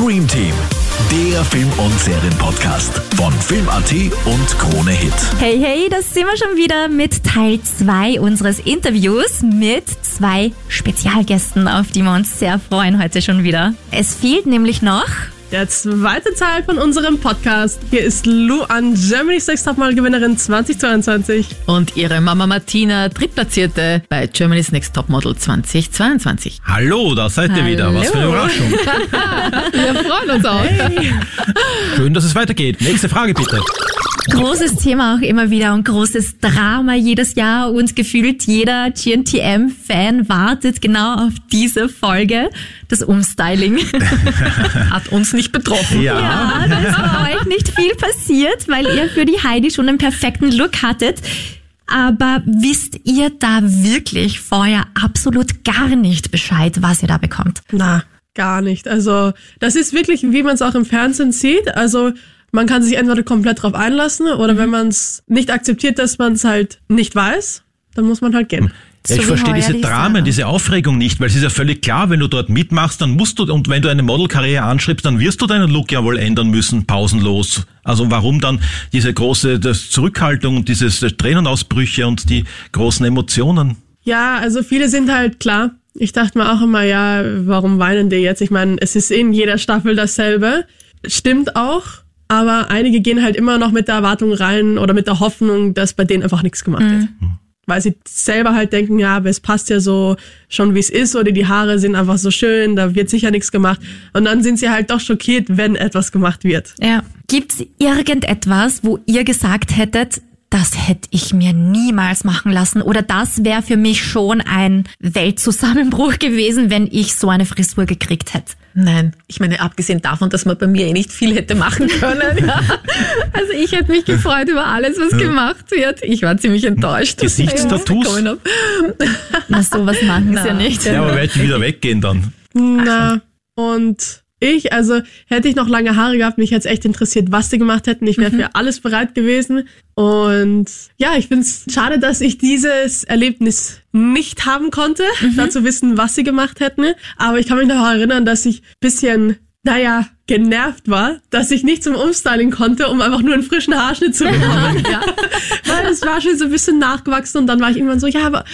Dream Team, der Film- und Serienpodcast von Film.at und Krone Hit. Hey, hey, das sind wir schon wieder mit Teil 2 unseres Interviews mit zwei Spezialgästen, auf die wir uns sehr freuen heute schon wieder. Es fehlt nämlich noch Der zweite Teil von unserem Podcast. Hier ist Lu an Germany's Next Topmodel-Gewinnerin 2022. Und ihre Mama Martina, Drittplatzierte bei Germany's Next Topmodel 2022. Hallo, da seid ihr wieder. Was für eine. Überraschung. Wir freuen uns auch. Schön, dass es weitergeht. Nächste Frage bitte. großes Thema auch immer wieder und großes Drama jedes Jahr und gefühlt jeder GNTM-Fan wartet genau auf diese Folge, das Umstyling. Hat uns nicht betroffen. Ja. Ja, da ist bei euch nicht viel passiert, weil ihr für die Heidi schon einen perfekten Look hattet. Aber wisst ihr da wirklich vorher absolut gar nicht Bescheid, was ihr da bekommt? Na, gar nicht. Also, das ist wirklich, wie man es auch im Fernsehen sieht. Also, man kann sich entweder komplett drauf einlassen oder wenn man es nicht akzeptiert, dass man es halt nicht weiß, dann muss man halt gehen. Ja, ich So verstehe diese die Dramen, Sarah. diese Aufregung nicht, weil es ist ja völlig klar, wenn du dort mitmachst, dann musst du, und wenn du eine Modelkarriere anschreibst, dann wirst du deinen Look ja wohl ändern müssen, pausenlos. Also warum dann diese große Zurückhaltung und dieses äh, Tränenausbrüche und die großen Emotionen? Ja, also viele sind halt klar. Ich dachte mir auch immer, ja, warum weinen die jetzt? Ich meine, es ist in jeder Staffel dasselbe. Stimmt auch. Aber einige gehen halt immer noch mit der Erwartung rein oder mit der Hoffnung, dass bei denen einfach nichts gemacht wird. Weil sie selber halt denken, ja, aber es passt ja so schon wie es ist oder die Haare sind einfach so schön, da wird sicher nichts gemacht. Und dann sind sie halt doch schockiert, wenn etwas gemacht wird. Ja. Gibt's irgendetwas, wo ihr gesagt hättet, das hätte ich mir niemals machen lassen oder das wäre für mich schon ein Weltzusammenbruch gewesen, wenn ich so eine Frisur gekriegt hätte? Nein, ich meine, abgesehen davon, dass man bei mir eh nicht viel hätte machen können. Ja. Also ich hätte mich gefreut über alles, was gemacht wird. Ich war ziemlich enttäuscht. dass ich Gesichtstattoos? Na, sowas machen sie ja nicht. Ja, aber werden die wieder weggehen dann? Na, und ich, also hätte ich noch lange Haare gehabt, mich hätte es echt interessiert, was die gemacht hätten. Ich wäre für alles bereit gewesen. Und ja, ich finde es schade, dass ich dieses Erlebnis nicht haben konnte, da zu wissen, was sie gemacht hätten. Aber ich kann mich noch erinnern, dass ich bisschen, naja, genervt war, dass ich nicht zum Umstyling konnte, um einfach nur einen frischen Haarschnitt zu bekommen. ja. Weil es war schon so ein bisschen nachgewachsen und dann war ich irgendwann so, ja, aber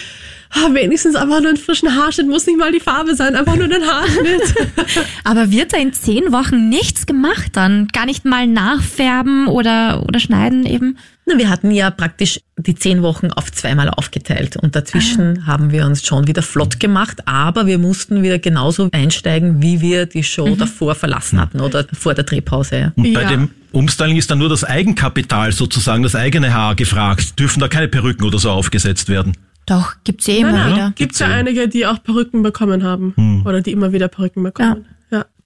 ah, wenigstens einfach nur einen frischen Haarschnitt, muss nicht mal die Farbe sein, einfach nur den Haarschnitt. Aber wird da in zehn Wochen nichts gemacht dann? Gar nicht mal nachfärben oder, oder schneiden eben? Na, wir hatten ja praktisch die zehn Wochen auf zweimal aufgeteilt und dazwischen haben wir uns schon wieder flott gemacht, aber wir mussten wieder genauso einsteigen, wie wir die Show davor verlassen hatten oder vor der Drehpause. Ja. Und bei Ja. dem Umstyling ist dann nur das Eigenkapital sozusagen, das eigene Haar gefragt. Dürfen da keine Perücken oder so aufgesetzt werden? Doch, gibt's eh immer Nein, nein. wieder. Gibt's ja einige, die auch Perücken bekommen haben. Oder die immer wieder Perücken bekommen. Ja.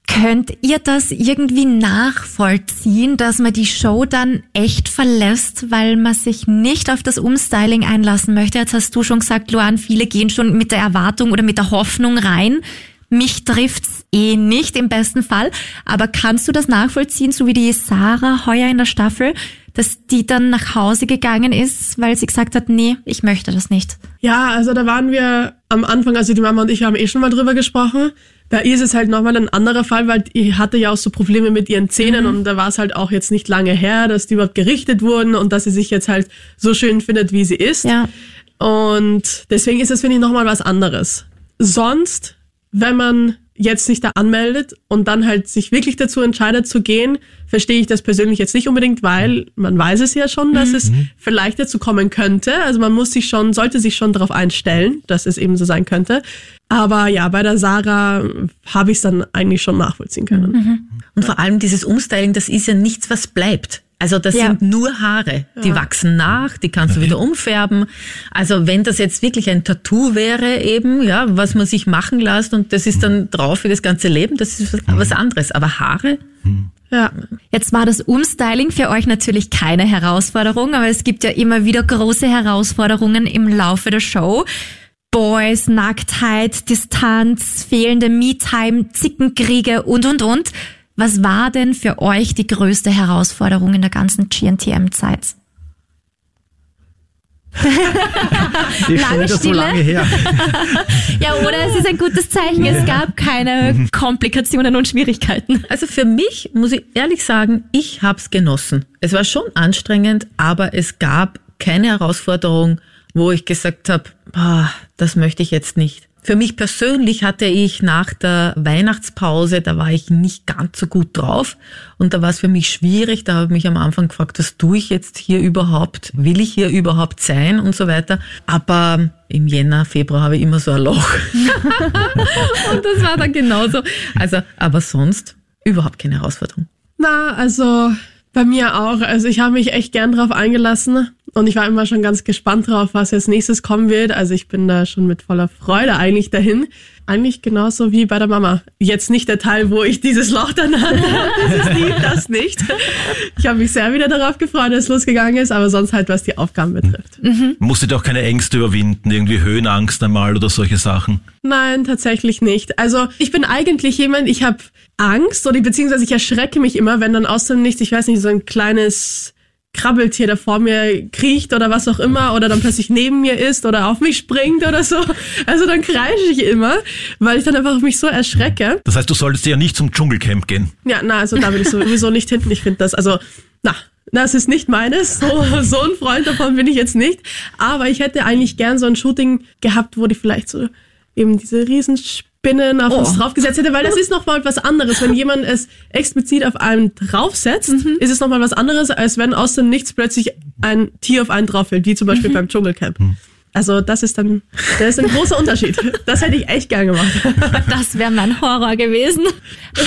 Könnt ihr das irgendwie nachvollziehen, dass man die Show dann echt verlässt, weil man sich nicht auf das Umstyling einlassen möchte? Jetzt hast du schon gesagt, Luan, viele gehen schon mit der Erwartung oder mit der Hoffnung rein. Mich trifft's eh nicht im besten Fall. Aber kannst du das nachvollziehen, so wie die Sarah heuer in der Staffel, dass die dann nach Hause gegangen ist, weil sie gesagt hat, nee, ich möchte das nicht. Ja, also da waren wir am Anfang, also die Mama und ich haben eh schon mal drüber gesprochen. Bei ihr ist es halt nochmal ein anderer Fall, weil die hatte ja auch so Probleme mit ihren Zähnen und da war es halt auch jetzt nicht lange her, dass die überhaupt gerichtet wurden und dass sie sich jetzt halt so schön findet, wie sie ist. Ja. Und deswegen ist das, finde ich, nochmal was anderes. Sonst, wenn man jetzt sich da anmeldet und dann halt sich wirklich dazu entscheidet zu gehen, verstehe ich das persönlich jetzt nicht unbedingt, weil man weiß es ja schon, dass es vielleicht dazu kommen könnte. Also man muss sich schon, sollte sich schon darauf einstellen, dass es eben so sein könnte. Aber ja, bei der Sarah habe ich es dann eigentlich schon nachvollziehen können. Und vor allem dieses Umstyling, das ist ja nichts, was bleibt. Also das Ja. sind nur Haare. Die wachsen nach, die kannst du wieder umfärben. Also wenn das jetzt wirklich ein Tattoo wäre eben, ja, was man sich machen lässt und das ist dann drauf für das ganze Leben, das ist was, was anderes. Aber Haare, Ja. Jetzt war das Umstyling für euch natürlich keine Herausforderung, aber es gibt ja immer wieder große Herausforderungen im Laufe der Show. Boys, Nacktheit, Distanz, fehlende Me-Time, Zickenkriege und, und, und. Was war denn für euch die größte Herausforderung in der ganzen GNTM-Zeit? Lange wieder so Stille. lange her. Ja, oder es ist ein gutes Zeichen. Es gab keine Komplikationen und Schwierigkeiten. Also für mich muss ich ehrlich sagen, ich hab's genossen. Es war schon anstrengend, aber es gab keine Herausforderung, wo ich gesagt habe, das möchte ich jetzt nicht. Für mich persönlich hatte ich nach der Weihnachtspause, da war ich nicht ganz so gut drauf und da war es für mich schwierig. Da habe ich mich am Anfang gefragt, was tue ich jetzt hier überhaupt? Will ich hier überhaupt sein und so weiter? Aber im Jänner, Februar habe ich immer so ein Loch. und das war dann genauso. Also, aber sonst überhaupt keine Herausforderung. Na, also bei mir auch. Also ich habe mich echt gern drauf eingelassen und ich war immer schon ganz gespannt drauf, was jetzt nächstes kommen wird. Also ich bin da schon mit voller Freude eigentlich dahin. Eigentlich genauso wie bei der Mama. Jetzt nicht der Teil, wo ich dieses Loch dann hatte. Dieses Lied, das nicht. Ich habe mich sehr wieder darauf gefreut, dass es losgegangen ist, aber sonst halt, was die Aufgaben betrifft. Musst du doch keine Ängste überwinden, irgendwie Höhenangst einmal oder solche Sachen. Nein, tatsächlich nicht. Also ich bin eigentlich jemand, ich habe Angst oder beziehungsweise ich erschrecke mich immer, wenn dann aus dem Nichts, ich weiß nicht, so ein kleines Krabbeltier da vor mir kriecht oder was auch immer oder dann plötzlich neben mir ist oder auf mich springt oder so. Also dann kreische ich immer, weil ich dann einfach mich so erschrecke. Das heißt, du solltest ja nicht zum Dschungelcamp gehen. Ja, na, also da will ich sowieso nicht hinten. Ich finde das, also, na, das ist nicht meines. So, so ein Freund davon bin ich jetzt nicht. Aber ich hätte eigentlich gern so ein Shooting gehabt, wo die vielleicht so eben diese Riesenspinnen auf uns draufgesetzt hätte, weil das ist nochmal was anderes. Wenn jemand es explizit auf einen draufsetzt, ist es nochmal was anderes, als wenn aus dem Nichts plötzlich ein Tier auf einen drauffällt, wie zum Beispiel beim Dschungelcamp. Also das ist dann, das ist ein großer Unterschied. Das hätte ich echt gern gemacht. Das wäre mein Horror gewesen.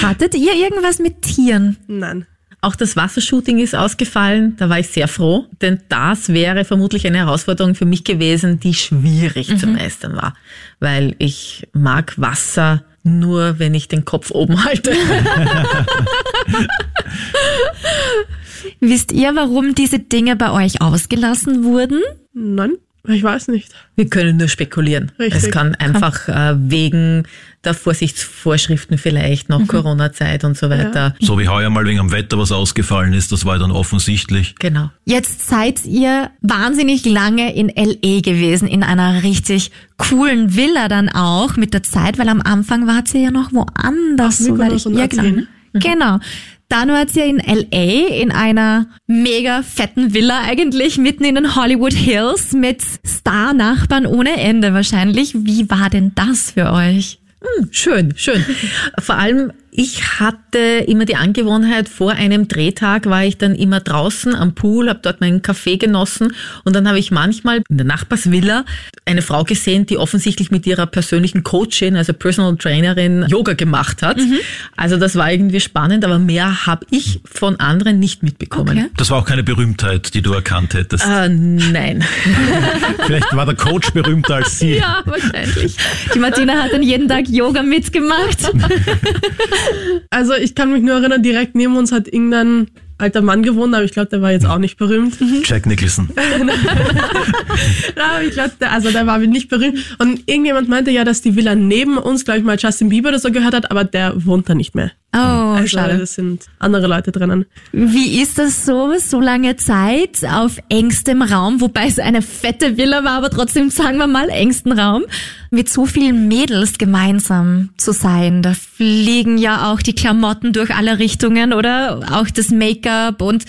Hattet ihr irgendwas mit Tieren? Nein. Auch das Wassershooting ist ausgefallen. Da war ich sehr froh, denn das wäre vermutlich eine Herausforderung für mich gewesen, die schwierig zu meistern war. Weil ich mag Wasser nur, wenn ich den Kopf oben halte. Wisst ihr, warum diese Dinge bei euch ausgelassen wurden? Nein, ich weiß nicht. Wir können nur spekulieren. Richtig. Es kann einfach äh, wegen der Vorsichtsvorschriften vielleicht noch Corona-Zeit und so weiter. So wie heuer mal wegen am Wetter was ausgefallen ist, das war dann offensichtlich. Genau. Jetzt seid ihr wahnsinnig lange in LA gewesen, in einer richtig coolen Villa dann auch mit der Zeit, weil am Anfang wart ihr ja noch woanders. Auf Mykonos ich, und ja, Athen. genau. Genau. Dann wart ihr in LA in einer mega fetten Villa eigentlich mitten in den Hollywood Hills mit Star-Nachbarn ohne Ende wahrscheinlich. Wie war denn das für euch? Hm, Schön, schön. Vor allem, ich hatte immer die Angewohnheit, vor einem Drehtag war ich dann immer draußen am Pool, habe dort meinen Kaffee genossen und dann habe ich manchmal in der Nachbarsvilla eine Frau gesehen, die offensichtlich mit ihrer persönlichen Coachin, also Personal Trainerin, Yoga gemacht hat. Also das war irgendwie spannend, aber mehr habe ich von anderen nicht mitbekommen. Okay. Das war auch keine Berühmtheit, die du erkannt hättest. Äh, nein. Vielleicht war der Coach berühmter als sie. ja, wahrscheinlich. Die Martina hat dann jeden Tag Yoga mitgemacht. Also ich kann mich nur erinnern, direkt neben uns hat irgendein alter Mann gewohnt, aber ich glaube, der war jetzt auch nicht berühmt. Jack Nicholson. Ja, ich glaube, der, also der war nicht berühmt. Und irgendjemand meinte ja, dass die Villa neben uns, glaube ich mal, Justin Bieber oder so gehört hat, aber der wohnt da nicht mehr. Oh, Also schade. das sind andere Leute drinnen. Wie ist das so, so lange Zeit auf engstem Raum, wobei es eine fette Villa war, aber trotzdem, sagen wir mal, engsten Raum, mit so vielen Mädels gemeinsam zu sein? Da fliegen ja auch die Klamotten durch alle Richtungen oder auch das Make-up und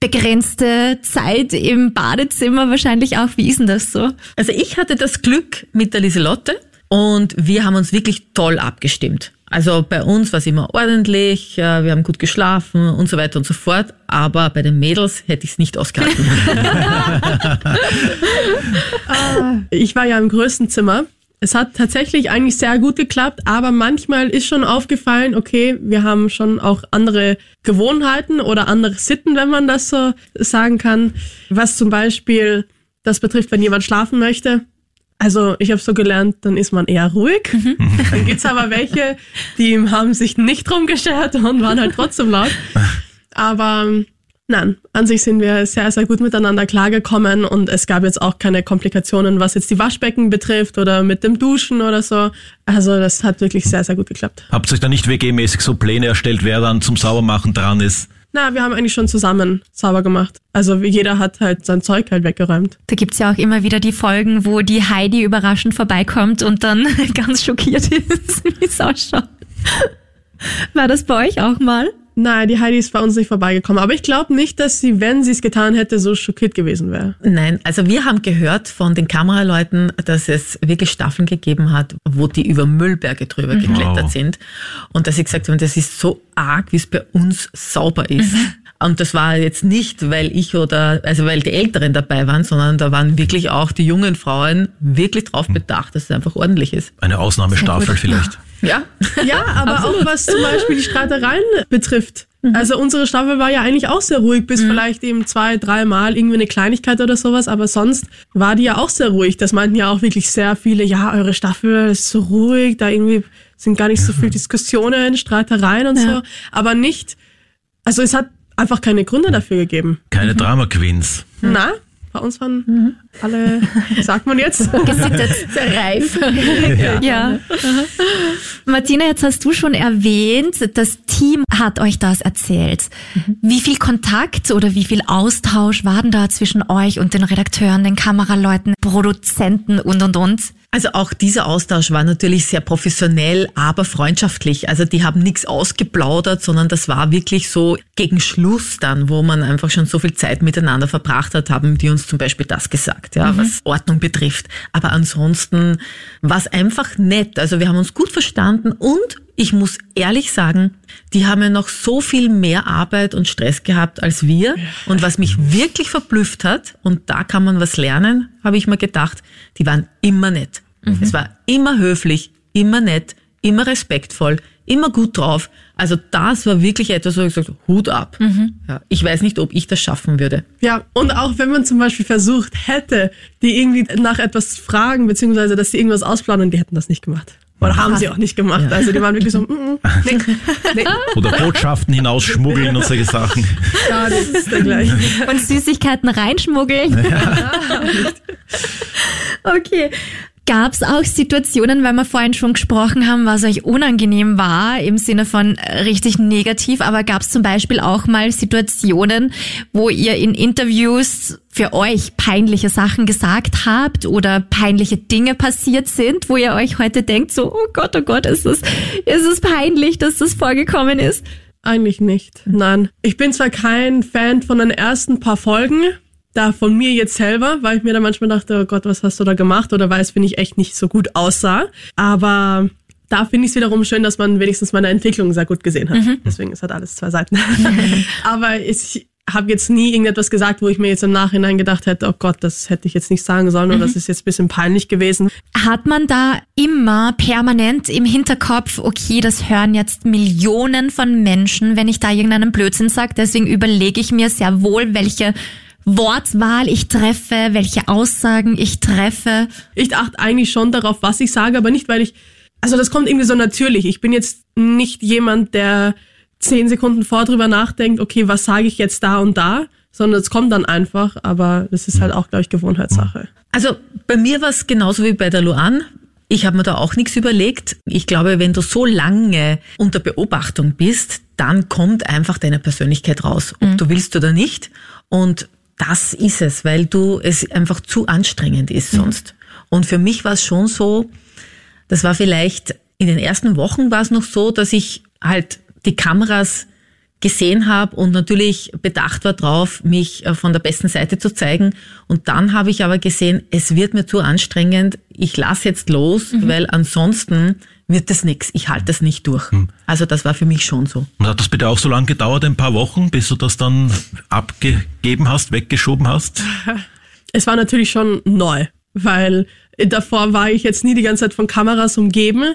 begrenzte Zeit im Badezimmer wahrscheinlich auch. Wie ist denn das so? Also ich hatte das Glück mit der Lieselotte und wir haben uns wirklich toll abgestimmt. Also bei uns war es immer ordentlich, äh, wir haben gut geschlafen und so weiter und so fort, aber bei den Mädels hätte ich es nicht ausgehalten. Ich war ja im größten Zimmer. Es hat tatsächlich eigentlich sehr gut geklappt, aber manchmal ist schon aufgefallen, okay, wir haben schon auch andere Gewohnheiten oder andere Sitten, wenn man das so sagen kann. Was zum Beispiel das betrifft, wenn jemand schlafen möchte. Also ich habe so gelernt, dann ist man eher ruhig. Dann gibt's aber welche, die haben sich nicht drum geschert und waren halt trotzdem laut. Aber nein, an sich sind wir sehr, sehr gut miteinander klargekommen und es gab jetzt auch keine Komplikationen, was jetzt die Waschbecken betrifft oder mit dem Duschen oder so. Also das hat wirklich sehr, sehr gut geklappt. Habt ihr euch da nicht WG-mäßig so Pläne erstellt, wer dann zum Saubermachen dran ist? Na, wir haben eigentlich schon zusammen sauber gemacht. Also wie jeder hat halt sein Zeug halt weggeräumt. Da gibt's ja auch immer wieder die Folgen, wo die Heidi überraschend vorbeikommt und dann ganz schockiert ist, wie es ausschaut. War das bei euch auch mal? Nein, die Heidi ist bei uns nicht vorbeigekommen. Aber ich glaube nicht, dass sie, wenn sie es getan hätte, so schockiert gewesen wäre. Nein, also wir haben gehört von den Kameraleuten, dass es wirklich Staffeln gegeben hat, wo die über Müllberge drüber geklettert Wow. sind. Und dass sie gesagt haben, das ist so arg, wie es bei uns sauber ist. Und das war jetzt nicht, weil ich oder, also weil die Älteren dabei waren, sondern da waren wirklich auch die jungen Frauen wirklich drauf bedacht, dass es einfach ordentlich ist. Eine Ausnahmestaffel vielleicht. Ja. Ja, aber auch was zum Beispiel die Streitereien betrifft. Mhm. Also unsere Staffel war ja eigentlich auch sehr ruhig, bis vielleicht eben zwei, dreimal irgendwie eine Kleinigkeit oder sowas, aber sonst war die ja auch sehr ruhig. Das meinten ja auch wirklich sehr viele, ja, eure Staffel ist so ruhig, da irgendwie sind gar nicht so viel Diskussionen, Streitereien und so, aber nicht, also es hat einfach keine Gründe dafür gegeben. Keine Drama Queens. Na, bei uns waren alle, sagt man jetzt? Gesittet. Reif. Ja. Martina, jetzt hast du schon erwähnt, das Team hat euch das erzählt. Wie viel Kontakt oder wie viel Austausch war denn da zwischen euch und den Redakteuren, den Kameraleuten, Produzenten und und und? Also auch dieser Austausch war natürlich sehr professionell, aber freundschaftlich. Also die haben nichts ausgeplaudert, sondern das war wirklich so gegen Schluss dann, wo man einfach schon so viel Zeit miteinander verbracht hat, haben die uns zum Beispiel das gesagt, ja, was Ordnung betrifft. Aber ansonsten war es einfach nett. Also wir haben uns gut verstanden und ich muss ehrlich sagen, die haben ja noch so viel mehr Arbeit und Stress gehabt als wir. Und was mich wirklich verblüfft hat, und da kann man was lernen, habe ich mir gedacht, die waren immer nett. Es war immer höflich, immer nett, immer respektvoll, immer gut drauf. Also das war wirklich etwas, wo ich gesagt habe, Hut ab. Ja, ich weiß nicht, ob ich das schaffen würde. Ja, und auch wenn man zum Beispiel versucht hätte, die irgendwie nach etwas fragen, beziehungsweise dass sie irgendwas ausplanen, die hätten das nicht gemacht. Oder haben sie auch nicht gemacht. Also die waren wirklich so, mm, mm, nee, nee, Oder Botschaften hinausschmuggeln und solche Sachen. ja, das ist der gleiche. Und Süßigkeiten reinschmuggeln. okay. Gab es auch Situationen, weil wir vorhin schon gesprochen haben, was euch unangenehm war, im Sinne von richtig negativ, aber gab es zum Beispiel auch mal Situationen, wo ihr in Interviews für euch peinliche Sachen gesagt habt oder peinliche Dinge passiert sind, wo ihr euch heute denkt, so, oh Gott, oh Gott, ist es, ist es peinlich, dass das vorgekommen ist? Eigentlich nicht. Nein. Ich bin zwar kein Fan von den ersten paar Folgen, da von mir jetzt selber, weil ich mir da manchmal dachte, oh Gott, was hast du da gemacht? Oder weil es, finde ich, echt nicht so gut aussah. Aber da finde ich es wiederum schön, dass man wenigstens meine Entwicklung sehr gut gesehen hat. Deswegen, es hat alles zwei Seiten. Aber ich habe jetzt nie irgendetwas gesagt, wo ich mir jetzt im Nachhinein gedacht hätte, oh Gott, das hätte ich jetzt nicht sagen sollen oder das ist jetzt ein bisschen peinlich gewesen. Hat man da immer permanent im Hinterkopf, okay, das hören jetzt Millionen von Menschen, wenn ich da irgendeinen Blödsinn sage, deswegen überlege ich mir sehr wohl, welche Wortwahl ich treffe, welche Aussagen ich treffe. Ich achte eigentlich schon darauf, was ich sage, aber nicht, weil ich, also das kommt irgendwie so natürlich. Ich bin jetzt nicht jemand, der zehn Sekunden vor drüber nachdenkt, okay, was sage ich jetzt da und da, sondern es kommt dann einfach, aber das ist halt auch, glaube ich, Gewohnheitssache. Also bei mir war es genauso wie bei der Luan. Ich habe mir da auch nichts überlegt. Ich glaube, wenn du so lange unter Beobachtung bist, dann kommt einfach deine Persönlichkeit raus, ob du willst oder nicht. Und das ist es, weil du es einfach zu anstrengend ist sonst. Und für mich war es schon so, das war vielleicht in den ersten Wochen war es noch so, dass ich halt die Kameras gesehen habe und natürlich bedacht war drauf, mich äh, von der besten Seite zu zeigen. Und dann habe ich aber gesehen, es wird mir zu anstrengend. Ich lasse jetzt los, weil ansonsten wird das nichts. Ich halte das nicht durch. Also das war für mich schon so. Und hat das bitte auch so lange gedauert, ein paar Wochen, bis du das dann abgegeben hast, weggeschoben hast? Es war natürlich schon neu, weil davor war ich jetzt nie die ganze Zeit von Kameras umgeben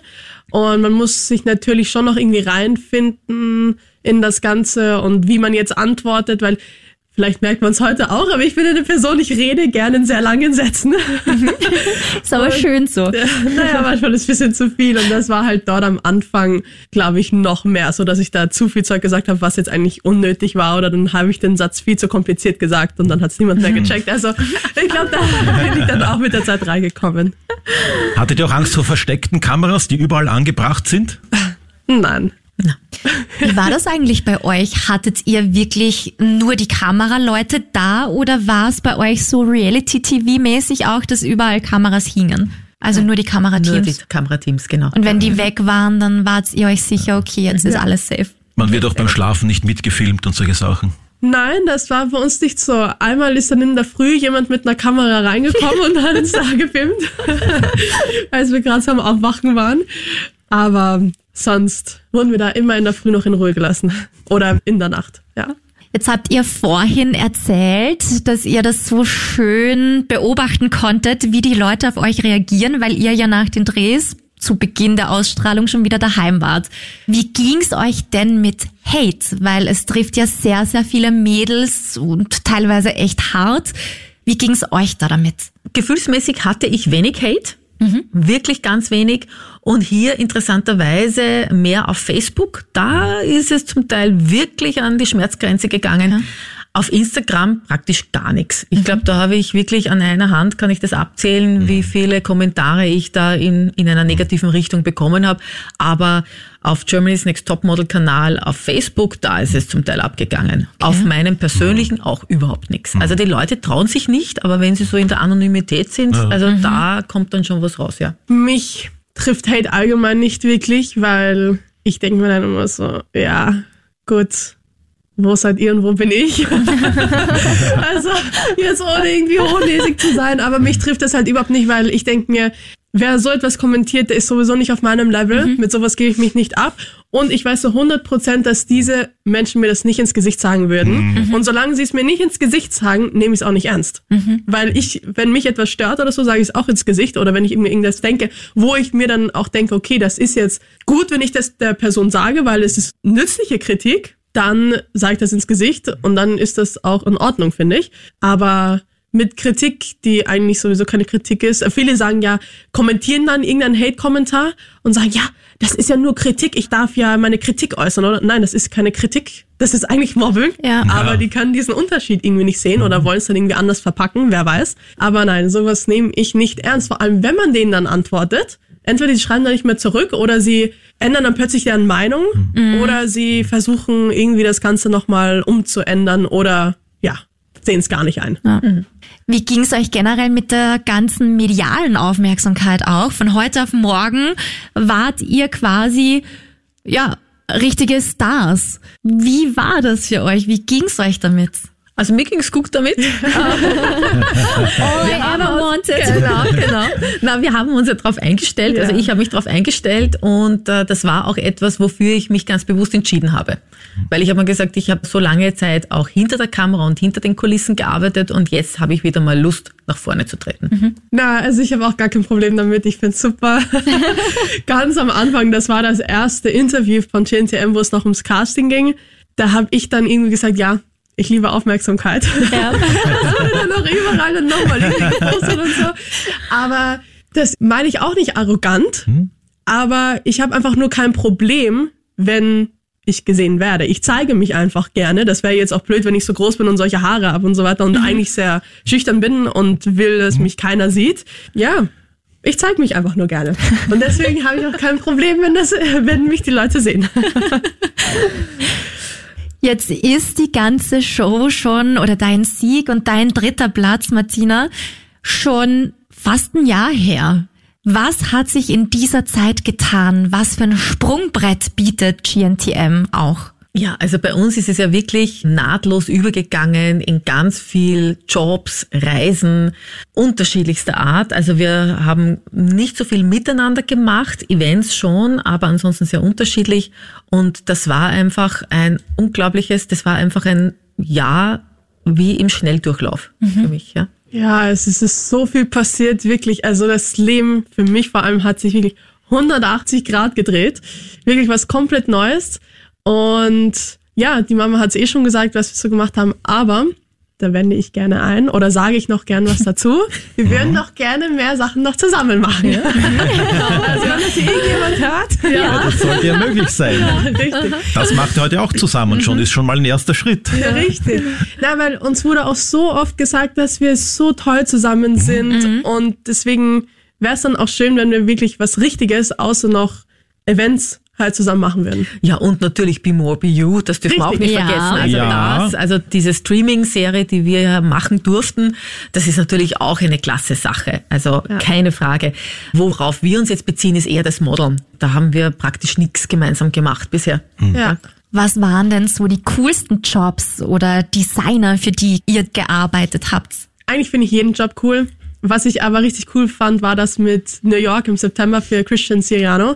und man muss sich natürlich schon noch irgendwie reinfinden in das Ganze und wie man jetzt antwortet, weil vielleicht merkt man es heute auch, aber ich bin eine Person, ich rede gerne in sehr langen Sätzen. Ist aber schön so. naja, manchmal ist es ein bisschen zu viel und das war halt dort am Anfang, glaube ich, noch mehr, so dass ich da zu viel Zeug gesagt habe, was jetzt eigentlich unnötig war oder dann habe ich den Satz viel zu kompliziert gesagt und dann hat es niemand mehr gecheckt. Also ich glaube, da bin ich dann auch mit der Zeit reingekommen. Hattet ihr auch Angst vor versteckten Kameras, die überall angebracht sind? Nein. Wie war das eigentlich bei euch? Hattet ihr wirklich nur die Kameraleute da oder war es bei euch so Reality-TV-mäßig auch, dass überall Kameras hingen? Also nur die Kamerateams? Nur die Kamerateams, genau. Und wenn die weg waren, dann wart ihr euch sicher, okay, jetzt ist alles safe. Man wird auch beim Schlafen nicht mitgefilmt und solche Sachen. Nein, das war bei uns nicht so. Einmal ist dann in der Früh jemand mit einer Kamera reingekommen und hat uns da gefilmt, als wir gerade am Aufwachen waren. Aber sonst wurden wir da immer in der Früh noch in Ruhe gelassen. Oder in der Nacht, ja. Jetzt habt ihr vorhin erzählt, dass ihr das so schön beobachten konntet, wie die Leute auf euch reagieren, weil ihr ja nach den Drehs zu Beginn der Ausstrahlung schon wieder daheim wart. Wie ging's euch denn mit Hate? Weil es trifft ja sehr, sehr viele Mädels und teilweise echt hart. Wie ging's euch da damit? Gefühlsmäßig hatte ich wenig Hate. Mhm. Wirklich ganz wenig. Und hier interessanterweise mehr auf Facebook. Da ist es zum Teil wirklich an die Schmerzgrenze gegangen. Mhm. Auf Instagram praktisch gar nichts. Ich glaube, da habe ich wirklich an einer Hand, kann ich das abzählen, mhm. wie viele Kommentare ich da in, in einer negativen Richtung bekommen habe. Aber auf Germany's Next Topmodel Kanal auf Facebook, da ist es zum Teil abgegangen. Okay. Auf meinem persönlichen auch überhaupt nichts. Also die Leute trauen sich nicht, aber wenn sie so in der Anonymität sind, ja. also mhm. da kommt dann schon was raus, ja. Mich trifft Hate allgemein nicht wirklich, weil ich denke mir dann immer so, ja, gut, wo seid ihr und wo bin ich? also jetzt ohne irgendwie hochnäsig zu sein, aber mich trifft das halt überhaupt nicht, weil ich denke mir, wer so etwas kommentiert, der ist sowieso nicht auf meinem Level. Mhm. Mit sowas gebe ich mich nicht ab. Und ich weiß so 100 Prozent, dass diese Menschen mir das nicht ins Gesicht sagen würden. Mhm. Und solange sie es mir nicht ins Gesicht sagen, nehme ich es auch nicht ernst. Mhm. Weil ich, wenn mich etwas stört oder so, sage ich es auch ins Gesicht. Oder wenn ich mir irgendwas denke, wo ich mir dann auch denke, okay, das ist jetzt gut, wenn ich das der Person sage, weil es ist nützliche Kritik dann sage ich das ins Gesicht und dann ist das auch in Ordnung, finde ich. Aber mit Kritik, die eigentlich sowieso keine Kritik ist. Viele sagen ja, kommentieren dann irgendeinen Hate-Kommentar und sagen, ja, das ist ja nur Kritik, ich darf ja meine Kritik äußern, oder? Nein, das ist keine Kritik, das ist eigentlich Mobbing. Ja. Aber ja. die können diesen Unterschied irgendwie nicht sehen oder wollen es dann irgendwie anders verpacken, wer weiß. Aber nein, sowas nehme ich nicht ernst, vor allem wenn man denen dann antwortet entweder sie schreiben da nicht mehr zurück oder sie ändern dann plötzlich deren Meinung mhm. oder sie versuchen irgendwie das Ganze nochmal umzuändern oder ja, sehen es gar nicht ein. Ja. Mhm. Wie ging es euch generell mit der ganzen medialen Aufmerksamkeit auch? Von heute auf morgen wart ihr quasi, ja, richtige Stars. Wie war das für euch? Wie ging es euch damit? Also mir ging's gut damit. All I ever wanted. Genau, genau. Na, wir haben uns ja darauf eingestellt. Also ja. Also ich habe mich darauf eingestellt und äh, das war auch etwas, wofür ich mich ganz bewusst entschieden habe. Weil ich habe mir gesagt, ich habe so lange Zeit auch hinter der Kamera und hinter den Kulissen gearbeitet und jetzt habe ich wieder mal Lust, nach vorne zu treten. Mhm. Na, also ich habe auch gar kein Problem damit. Ich finde super. ganz am Anfang, das war das erste Interview von GNTM, wo es noch ums Casting ging. Da habe ich dann irgendwie gesagt, ja, ich liebe Aufmerksamkeit. Ja. das wurde dann noch überall und nochmal gepostet und so. Aber das meine ich auch nicht arrogant, hm? aber ich habe einfach nur kein Problem, wenn ich gesehen werde. Ich zeige mich einfach gerne. Das wäre jetzt auch blöd, wenn ich so groß bin und solche Haare habe und so weiter und mhm. eigentlich sehr schüchtern bin und will, dass mhm. mich keiner sieht. Ja, ich zeige mich einfach nur gerne. Und deswegen habe ich auch kein Problem, wenn, das, wenn mich die Leute sehen. Jetzt ist die ganze Show schon oder dein Sieg und dein dritter Platz, Martina, schon fast ein Jahr her. Was hat sich in dieser Zeit getan? Was für ein Sprungbrett bietet GNTM auch? Ja, also bei uns ist es ja wirklich nahtlos übergegangen in ganz viel Jobs, Reisen, unterschiedlichster Art. Also wir haben nicht so viel miteinander gemacht, Events schon, aber ansonsten sehr unterschiedlich. Und das war einfach ein unglaubliches, das war einfach ein Jahr wie im Schnelldurchlauf mhm. für mich, ja. Ja, es ist so viel passiert, wirklich. Also das Leben für mich vor allem hat sich wirklich 180 Grad gedreht. Wirklich was komplett Neues. Und ja, die Mama hat es eh schon gesagt, was wir so gemacht haben, aber da wende ich gerne ein oder sage ich noch gern was dazu. Wir würden mhm. noch gerne mehr Sachen noch zusammen machen. Ja. also wenn das irgendjemand hört. Ja. ja. das sollte ja möglich sein. Ja, richtig. Das macht ihr heute auch zusammen schon, ist schon mal ein erster Schritt. Ja, richtig. Na, weil uns wurde auch so oft gesagt, dass wir so toll zusammen sind mhm. und deswegen wäre es dann auch schön, wenn wir wirklich was Richtiges außer noch Events halt zusammen machen würden. Ja, und natürlich Be More Be You, das dürfen wir auch Richtig. nicht Ja. vergessen. Also Ja. das, also diese Streaming-Serie, die wir ja machen durften, das ist natürlich auch eine klasse Sache. Also Ja. keine Frage. Worauf wir uns jetzt beziehen, ist eher das Modeln. Da haben wir praktisch nichts gemeinsam gemacht bisher. Ja. Was waren denn so die coolsten Jobs oder Designer, für die ihr gearbeitet habt? Eigentlich finde ich jeden Job cool. Was ich aber richtig cool fand, war das mit New York im September für Christian Siriano.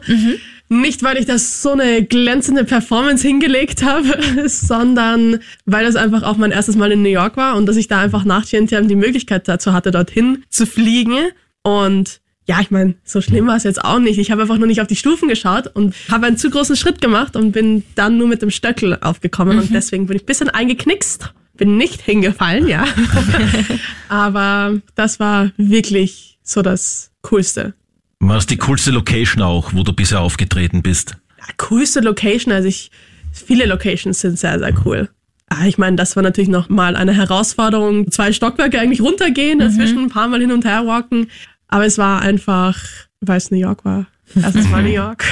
Nicht, weil ich das so eine glänzende Performance hingelegt habe, sondern weil das einfach auch mein erstes Mal in New York war und dass ich da einfach nach GNTM die Möglichkeit dazu hatte, dorthin zu fliegen. Und ja, ich meine, so schlimm war es jetzt auch nicht. Ich habe einfach nur nicht auf die Stufen geschaut und habe einen zu großen Schritt gemacht und bin dann nur mit dem Stöckel aufgekommen und deswegen bin ich ein bisschen eingeknickst. Bin nicht hingefallen, ja. Aber das war wirklich so das Coolste. War das die coolste Location auch, wo du bisher aufgetreten bist? Ja, coolste Location, also ich, viele Locations sind sehr, sehr cool. Ah, Ich meine, das war natürlich noch mal eine Herausforderung. Zwei Stockwerke eigentlich runtergehen, dazwischen ein paar Mal hin und her walken. Aber es war einfach, weil es New York war. Erstes Mal New York.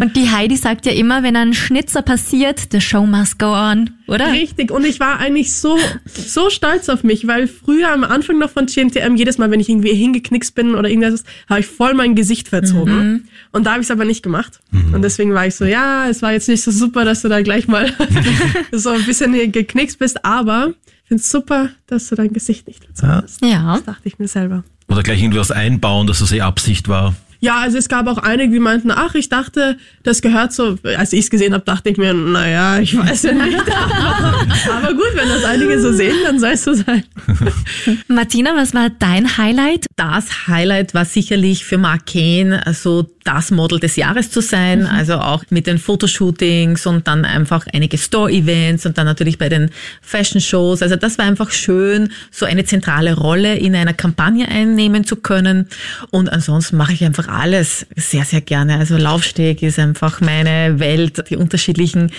Und die Heidi sagt ja immer, wenn ein Schnitzer passiert, the show must go on, oder? Richtig. Und ich war eigentlich so, so stolz auf mich, weil früher am Anfang noch von GNTM, jedes Mal, wenn ich irgendwie hingeknickst bin oder irgendwas, habe ich voll mein Gesicht verzogen. Und da habe ich es aber nicht gemacht. Und deswegen war ich so, ja, es war jetzt nicht so super, dass du da gleich mal so ein bisschen geknickst bist, aber ich finde es super, dass du dein Gesicht nicht verzogen Ja. hast. Ja. Das dachte ich mir selber. Oder gleich irgendwas einbauen, dass das eh Absicht war? Ja, also es gab auch einige, die meinten, ach, ich dachte, das gehört so. Als ich es gesehen habe, dachte ich mir, naja, ich weiß ja nicht. Aber gut, wenn das einige so sehen, dann soll es so sein. Martina, was war dein Highlight? Das Highlight war sicherlich für Mark Kane, also das Model des Jahres zu sein, also auch mit den Fotoshootings und dann einfach einige Store-Events und dann natürlich bei den Fashion-Shows. Also das war einfach schön, so eine zentrale Rolle in einer Kampagne einnehmen zu können. Und ansonsten mache ich einfach alles sehr, sehr gerne. Also Laufsteg ist einfach meine Welt, die unterschiedlichen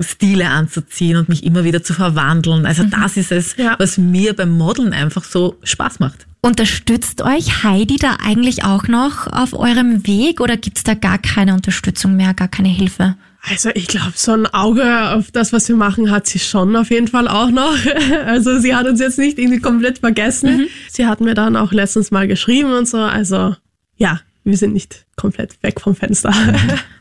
Stile anzuziehen und mich immer wieder zu verwandeln. Also das ist es, Ja. was mir beim Modeln einfach so Spaß macht. Unterstützt euch Heidi da eigentlich auch noch auf eurem Weg oder gibt's da gar keine Unterstützung mehr, gar keine Hilfe? Also ich glaube, so ein Auge auf das, was wir machen, hat sie schon auf jeden Fall auch noch. Also sie hat uns jetzt nicht irgendwie komplett vergessen. Sie hat mir dann auch letztens mal geschrieben und so. Also ja, wir sind nicht komplett weg vom Fenster.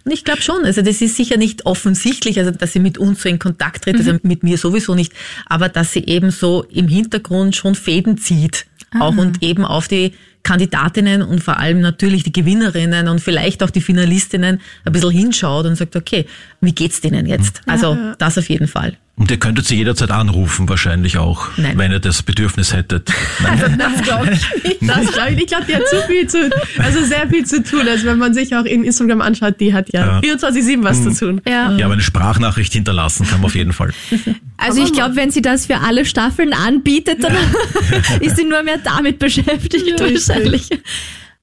Und ich glaube schon, also das ist sicher nicht offensichtlich, also dass sie mit uns so in Kontakt tritt, also mit mir sowieso nicht, aber dass sie eben so im Hintergrund schon Fäden zieht, auch und eben auf die Kandidatinnen und vor allem natürlich die Gewinnerinnen und vielleicht auch die Finalistinnen ein bisschen hinschaut und sagt, okay, wie geht's denen jetzt? Also das auf jeden Fall. Und ihr könntet sie jederzeit anrufen, wahrscheinlich auch, Nein. wenn ihr das Bedürfnis hättet. Nein. Das glaube ich nicht. Das glaub ich, ich glaube, die hat zu viel zu, also sehr viel zu tun. Also wenn man sich auch in Instagram anschaut, die hat ja, Ja. 24-7 was zu tun. Ja. Ja, aber eine Sprachnachricht hinterlassen kann man auf jeden Fall. Also ich glaube, wenn sie das für alle Staffeln anbietet, dann ist sie nur mehr damit beschäftigt wahrscheinlich.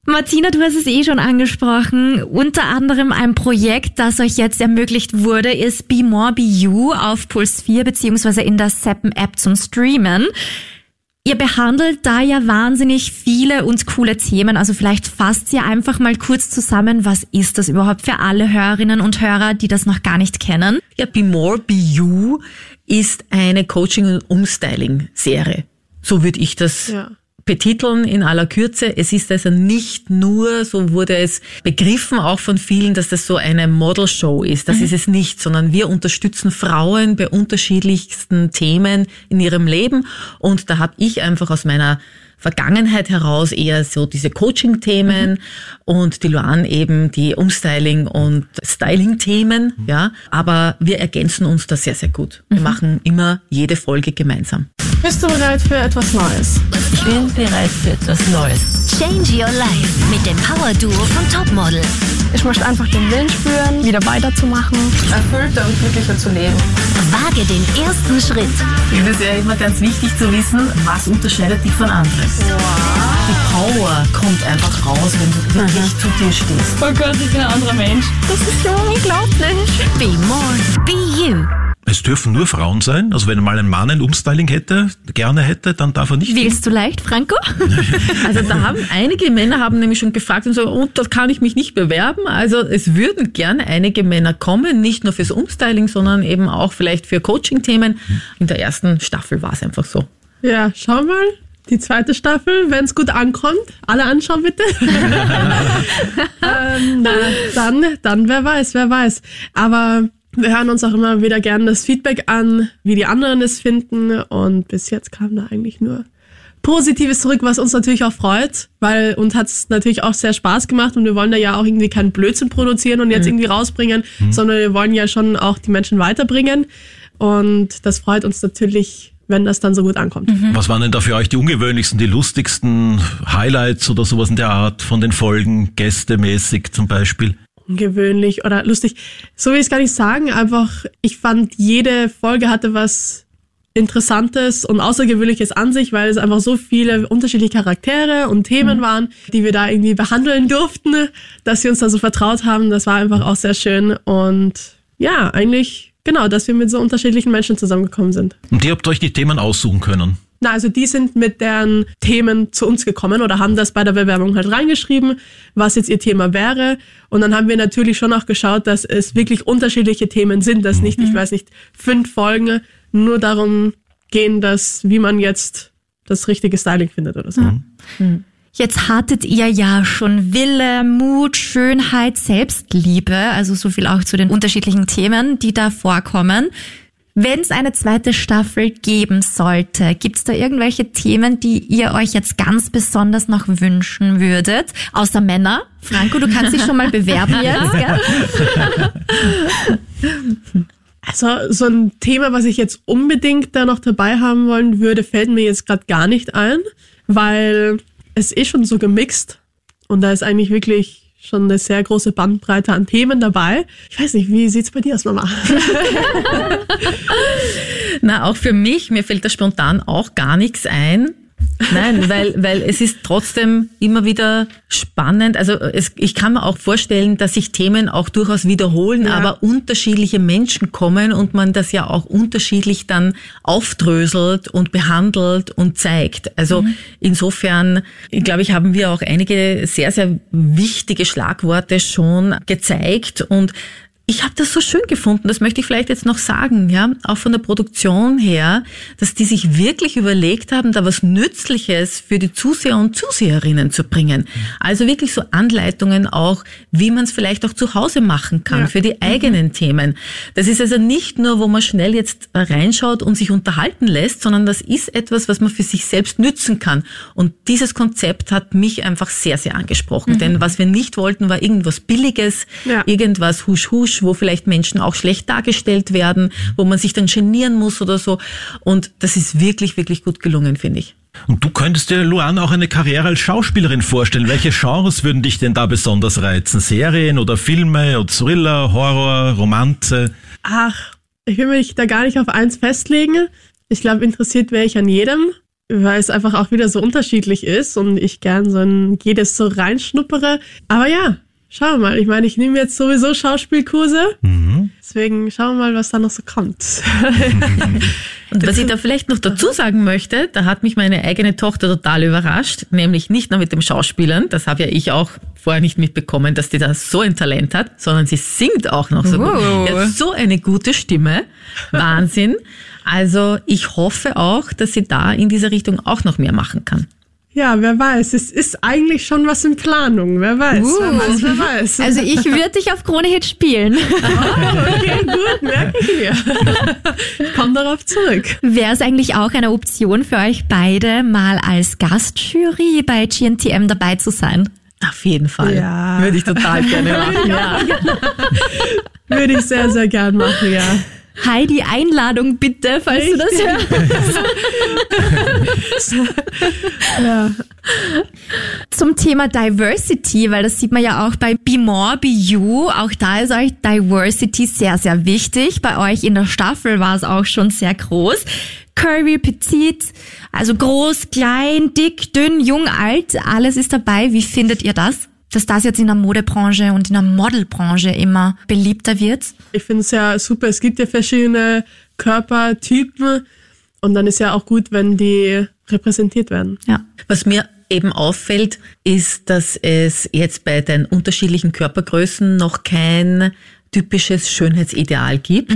Martina, du hast es eh schon angesprochen. Unter anderem ein Projekt, das euch jetzt ermöglicht wurde, ist Be More Be You auf Puls 4 beziehungsweise in der Seppen App zum Streamen. Ihr behandelt da ja wahnsinnig viele und coole Themen. Also vielleicht fasst ihr einfach mal kurz zusammen, was ist das überhaupt für alle Hörerinnen und Hörer, die das noch gar nicht kennen? Ja, Be More, Be You ist eine Coaching- und Umstyling-Serie. So würde ich das Ja. Betiteln in aller Kürze. Es ist also nicht nur, so wurde es begriffen, auch von vielen, dass das so eine Model-Show ist. Das ist es nicht, sondern wir unterstützen Frauen bei unterschiedlichsten Themen in ihrem Leben. Und da habe ich einfach aus meiner Vergangenheit heraus eher so diese Coaching-Themen und die Luan eben die Umstyling- und Styling-Themen, ja. Aber wir ergänzen uns da sehr, sehr gut. Wir machen immer jede Folge gemeinsam. Bist du bereit für etwas Neues? Ich bin bereit für etwas Neues. Change Your Life mit dem Power Duo von Topmodel. Ich möchte einfach den Willen spüren, wieder weiterzumachen. erfüllter und glücklicher zu leben. Wage den ersten Schritt. Ich finde es ja immer ganz wichtig zu wissen, was unterscheidet dich von anderen. Die Power kommt einfach raus, wenn du wirklich zu dir stehst. Oh Gott, ich bin ein anderer Mensch. Das ist ja unglaublich. Be More, Be You. Es dürfen nur Frauen sein. Also wenn mal ein Mann ein Umstyling hätte, gerne hätte, dann darf er nicht. Wählst du leicht, Franco? Also da haben einige Männer haben nämlich schon gefragt und so, und da kann ich mich nicht bewerben. Also es würden gerne einige Männer kommen, nicht nur fürs Umstyling, sondern eben auch vielleicht für Coaching-Themen. In der ersten Staffel war es einfach so. Ja, schau mal. Die zweite Staffel, wenn es gut ankommt, alle anschauen bitte. ähm, na, dann, dann wer weiß, wer weiß. Aber wir hören uns auch immer wieder gerne das Feedback an, wie die anderen es finden. Und bis jetzt kam da eigentlich nur Positives zurück, was uns natürlich auch freut, weil uns hat es natürlich auch sehr Spaß gemacht und wir wollen da ja auch irgendwie keinen Blödsinn produzieren und jetzt irgendwie rausbringen, sondern wir wollen ja schon auch die Menschen weiterbringen. Und das freut uns natürlich, wenn das dann so gut ankommt. Was waren denn da für euch die ungewöhnlichsten, die lustigsten Highlights oder sowas in der Art von den Folgen, gästemäßig zum Beispiel? ungewöhnlich oder lustig. So will ich es gar nicht sagen, einfach ich fand jede Folge hatte was Interessantes und Außergewöhnliches an sich, weil es einfach so viele unterschiedliche Charaktere und Themen waren, die wir da irgendwie behandeln durften, dass wir uns da so vertraut haben. Das war einfach auch sehr schön und ja, eigentlich genau, dass wir mit so unterschiedlichen Menschen zusammengekommen sind. Und ihr habt euch die Themen aussuchen können. Na, also die sind mit deren Themen zu uns gekommen oder haben das bei der Bewerbung halt reingeschrieben, was jetzt ihr Thema wäre. Und dann haben wir natürlich schon auch geschaut, dass es wirklich unterschiedliche Themen sind, dass nicht, ich weiß nicht, fünf Folgen nur darum gehen, dass wie man jetzt das richtige Styling findet oder so. Jetzt hattet ihr ja schon Wille, Mut, Schönheit, Selbstliebe, also so viel auch zu den unterschiedlichen Themen, die da vorkommen. Wenn es eine zweite Staffel geben sollte, gibt es da irgendwelche Themen, die ihr euch jetzt ganz besonders noch wünschen würdet? Außer Männer. Franco, du kannst dich schon mal bewerben jetzt, gell? Also so ein Thema, was ich jetzt unbedingt da noch dabei haben wollen würde, fällt mir jetzt gerade gar nicht ein, weil es ist schon so gemixt und da ist eigentlich wirklich schon eine sehr große Bandbreite an Themen dabei. Ich weiß nicht, wie sieht's bei dir aus, Mama? Na, auch für mich, mir fällt da spontan auch gar nichts ein. Nein, weil, weil es ist trotzdem immer wieder spannend. Also es, ich kann mir auch vorstellen, dass sich Themen auch durchaus wiederholen, Ja. aber unterschiedliche Menschen kommen und man das ja auch unterschiedlich dann aufdröselt und behandelt und zeigt. Also insofern, glaube ich, haben wir auch einige sehr, sehr wichtige Schlagworte schon gezeigt und ich habe das so schön gefunden, das möchte ich vielleicht jetzt noch sagen, ja, auch von der Produktion her, dass die sich wirklich überlegt haben, da was Nützliches für die Zuseher und Zuseherinnen zu bringen. Also wirklich so Anleitungen auch, wie man es vielleicht auch zu Hause machen kann, Ja. für die eigenen Themen. Das ist also nicht nur, wo man schnell jetzt reinschaut und sich unterhalten lässt, sondern das ist etwas, was man für sich selbst nützen kann. Und dieses Konzept hat mich einfach sehr, sehr angesprochen. Denn was wir nicht wollten, war irgendwas Billiges, Ja. irgendwas husch husch, wo vielleicht Menschen auch schlecht dargestellt werden, wo man sich dann genieren muss oder so. Und das ist wirklich, wirklich gut gelungen, finde ich. Und du könntest dir, Luan, auch eine Karriere als Schauspielerin vorstellen. Welche Genres würden dich denn da besonders reizen? Serien oder Filme oder Thriller, Horror, Romanze? Ach, ich will mich da gar nicht auf eins festlegen. Ich glaube, interessiert wäre ich an jedem, weil es einfach auch wieder so unterschiedlich ist und ich gern so in jedes so reinschnuppere. Aber ja, schauen wir mal. Ich meine, ich nehme jetzt sowieso Schauspielkurse. Deswegen schauen wir mal, was da noch so kommt. Und was ich da vielleicht noch dazu sagen möchte, da hat mich meine eigene Tochter total überrascht, nämlich nicht nur mit dem Schauspielern, das habe ja ich auch vorher nicht mitbekommen, dass die da so ein Talent hat, sondern sie singt auch noch so Wow. gut. Hat so eine gute Stimme. Wahnsinn. Also ich hoffe auch, dass sie da in dieser Richtung auch noch mehr machen kann. Ja, wer weiß. Es ist eigentlich schon was in Planung. Wer weiß, wer weiß, wer weiß. Also ich würde dich auf Krone Hit spielen. okay, gut, merke ich mir. Komm darauf zurück. Wäre es eigentlich auch eine Option für euch beide, mal als Gastjury bei GNTM dabei zu sein? Auf jeden Fall. Ja. Würde ich total gerne machen. ja. Würde ich sehr, sehr gern machen, ja. Heidi, Einladung bitte, falls du das hörst. ja. Zum Thema Diversity, weil das sieht man ja auch bei Be More, Be You. Auch da ist euch Diversity sehr, sehr wichtig. Bei euch in der Staffel war es auch schon sehr groß. Curvy, Petit, also groß, klein, dick, dünn, jung, alt, alles ist dabei. Wie findet ihr das? Dass das jetzt in der Modebranche und in der Modelbranche immer beliebter wird? Ich finde es ja super. Es gibt ja verschiedene Körpertypen und dann ist ja auch gut, wenn die repräsentiert werden. Ja. Was mir eben auffällt, ist, dass es jetzt bei den unterschiedlichen Körpergrößen noch kein typisches Schönheitsideal gibt,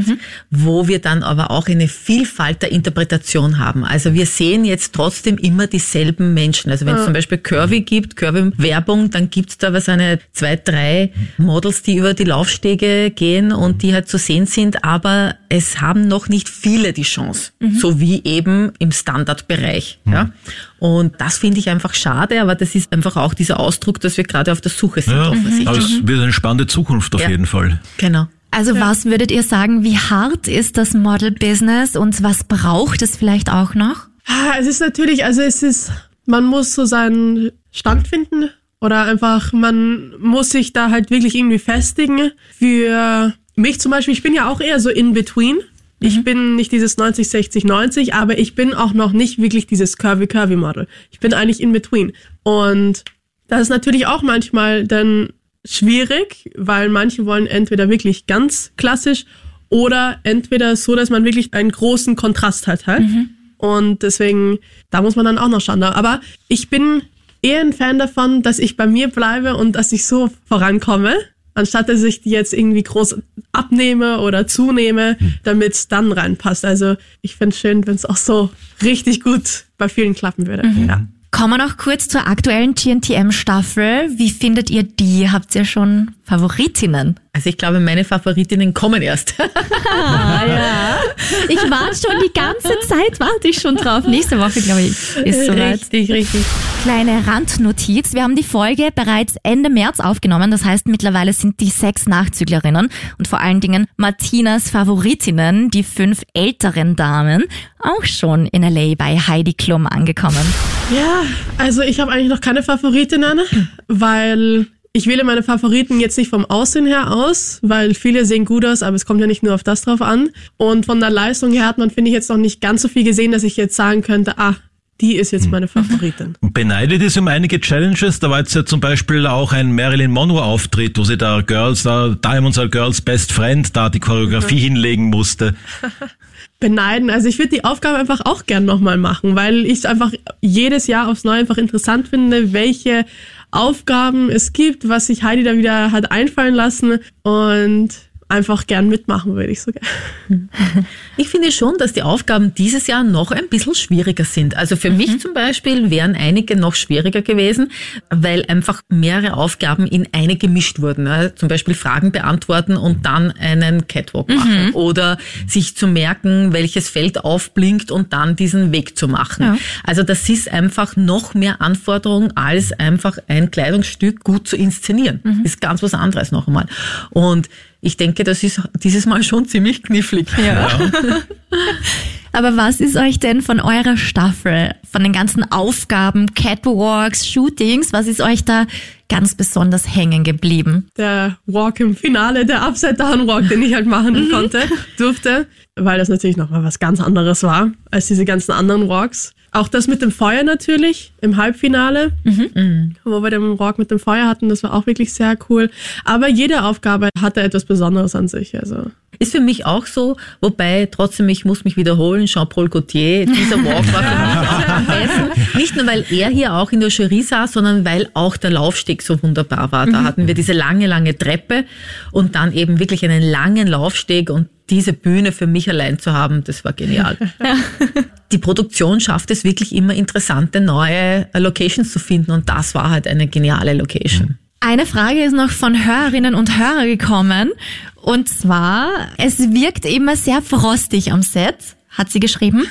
wo wir dann aber auch eine Vielfalt der Interpretation haben. Also wir sehen jetzt trotzdem immer dieselben Menschen. Also wenn es zum Beispiel Curvy gibt, Curvy-Werbung, dann gibt's da was eine zwei, drei Models, die über die Laufstege gehen und die halt zu sehen sind, aber es haben noch nicht viele die Chance, so wie eben im Standardbereich. Ja? Und das finde ich einfach schade, aber das ist einfach auch dieser Ausdruck, dass wir gerade auf der Suche sind. Ja, offensichtlich. aber es wird eine spannende Zukunft auf Ja. jeden Fall. Genau. Also was würdet ihr sagen, wie hart ist das Model-Business und was braucht es vielleicht auch noch? Ah, Es ist natürlich, also es ist, man muss so seinen Stand finden oder einfach, man muss sich da halt wirklich irgendwie festigen. Für mich zum Beispiel, ich bin ja auch eher so in between. Ich bin nicht dieses 90, 60, 90, aber ich bin auch noch nicht wirklich dieses curvy, curvy Model. Ich bin eigentlich in between. Und das ist natürlich auch manchmal dann schwierig, weil manche wollen entweder wirklich ganz klassisch oder entweder so, dass man wirklich einen großen Kontrast hat halt. Und deswegen, da muss man dann auch noch schauen. Aber ich bin eher ein Fan davon, dass ich bei mir bleibe und dass ich so vorankomme, anstatt dass ich die jetzt irgendwie groß abnehme oder zunehme, damit es dann reinpasst. Also ich find's schön, wenn es auch so richtig gut bei vielen klappen würde. Ja. Kommen wir noch kurz zur aktuellen GNTM-Staffel. Wie findet ihr die? Habt ihr schon Favoritinnen? Also ich glaube, meine Favoritinnen kommen erst. Ich warte schon die ganze Zeit, warte ich schon drauf. Nächste Woche, glaube ich, ist soweit. richtig, richtig. Kleine Randnotiz. Wir haben die Folge bereits Ende März aufgenommen. Das heißt, mittlerweile sind die sechs Nachzüglerinnen und vor allen Dingen Martinas Favoritinnen, die fünf älteren Damen, auch schon in LA bei Heidi Klum angekommen. Ja, also ich habe eigentlich noch keine Favoritinnen, weil ich wähle meine Favoriten jetzt nicht vom Aussehen her aus, weil viele sehen gut aus, aber es kommt ja nicht nur auf das drauf an. Und von der Leistung her hat man, finde ich, jetzt noch nicht ganz so viel gesehen, dass ich jetzt sagen könnte, ah, die ist jetzt meine Favoritin. Beneidet ist um einige Challenges. Da war jetzt ja zum Beispiel auch ein Marilyn Monroe-Auftritt, wo sie da Girls, da Diamonds are Girls Best Friend, da die Choreografie hinlegen musste. beneiden. Also ich würde die Aufgabe einfach auch gern nochmal machen, weil ich es einfach jedes Jahr aufs Neue einfach interessant finde, welche Aufgaben. Es gibt, was sich Heidi da wieder hat einfallen lassen. Und einfach gern mitmachen würde ich sogar. Ich finde schon, dass die Aufgaben dieses Jahr noch ein bisschen schwieriger sind. Also für mich zum Beispiel wären einige noch schwieriger gewesen, weil einfach mehrere Aufgaben in eine gemischt wurden. Also zum Beispiel Fragen beantworten und dann einen Catwalk machen oder sich zu merken, welches Feld aufblinkt und dann diesen Weg zu machen. Ja. Also das ist einfach noch mehr Anforderung, als einfach ein Kleidungsstück gut zu inszenieren. Ist ganz was anderes noch einmal. Und ich denke, das ist dieses Mal schon ziemlich knifflig. Ja. Aber was ist euch denn von eurer Staffel, von den ganzen Aufgaben, Catwalks, Shootings, was ist euch da ganz besonders hängen geblieben? Der Walk im Finale, der Upside-Down-Walk, den ich halt machen konnte, durfte, weil das natürlich nochmal was ganz anderes war als diese ganzen anderen Walks. Auch das mit dem Feuer natürlich im Halbfinale, wo wir den Walk mit dem Feuer hatten, das war auch wirklich sehr cool. Aber jede Aufgabe hatte etwas Besonderes an sich. Also Ist für mich auch so, wobei trotzdem, ich muss mich wiederholen, Jean-Paul Gaultier, dieser Walk war für mich auch am besten. Nicht nur, weil er hier auch in der Jury saß, sondern weil auch der Laufsteg so wunderbar war. Da hatten wir diese lange, lange Treppe und dann eben wirklich einen langen Laufsteg und diese Bühne für mich allein zu haben, das war genial. Die Produktion schafft es wirklich immer interessante neue Locations zu finden und das war halt eine geniale Location. Eine Frage ist noch von Hörerinnen und Hörern gekommen. Und zwar, es wirkt immer sehr frostig am Set, hat sie geschrieben.